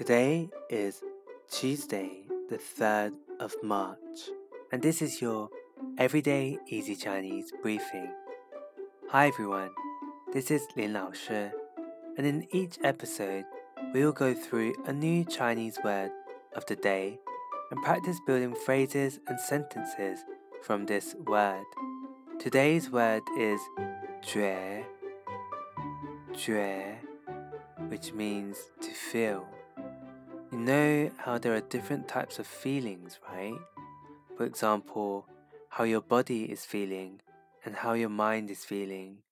Today is Tuesday, the 3rd of March, and this is your Everyday Easy Chinese briefing. Hi everyone, this is Lin Lao Shi, and in each episode, we will go through a new Chinese word of the day and practice building phrases and sentences from this word. Today's word is 觉,觉, which means to feel. You know how there are different types of feelings, right? For example, how your body is feeling and how your mind is feeling.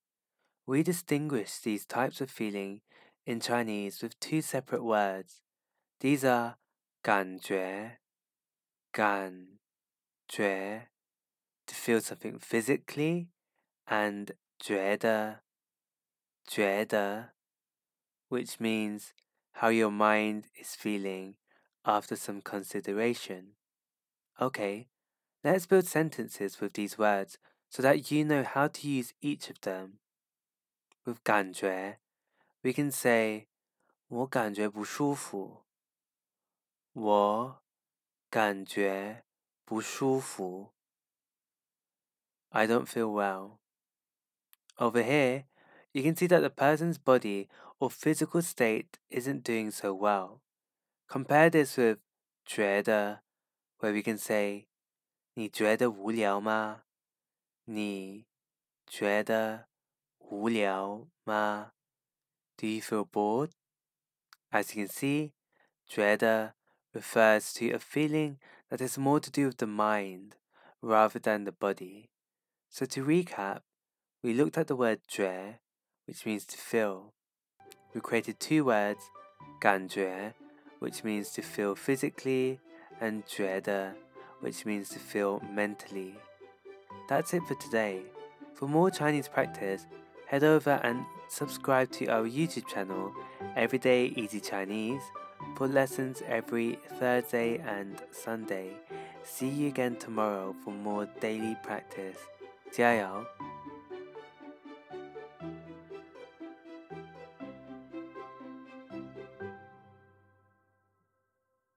We distinguish these types of feeling in Chinese with two separate words. These are 感觉,感觉, to feel something physically, and 觉得,觉得, which means how your mind is feeling after some consideration. Okay, let's build sentences with these words so that you know how to use each of them. With 感觉, we can say 我感觉不舒服。我感觉不舒服。I don't feel well. Over here, you can see that the person's body or physical state isn't doing so well. Compare this with 觉得 where we can say 你觉得无聊吗？你觉得无聊吗？Do you feel bored? As you can see, 觉得 refers to a feeling that has more to do with the mind rather than the body. So to recap, we looked at the word 觉, which means to feel. We created two words, 感觉, which means to feel physically, and 觉得, which means to feel mentally. That's it for today. For more Chinese practice, head over and subscribe to our YouTube channel, Everyday Easy Chinese, for lessons every Thursday and Sunday. See you again tomorrow for more daily practice. 加油！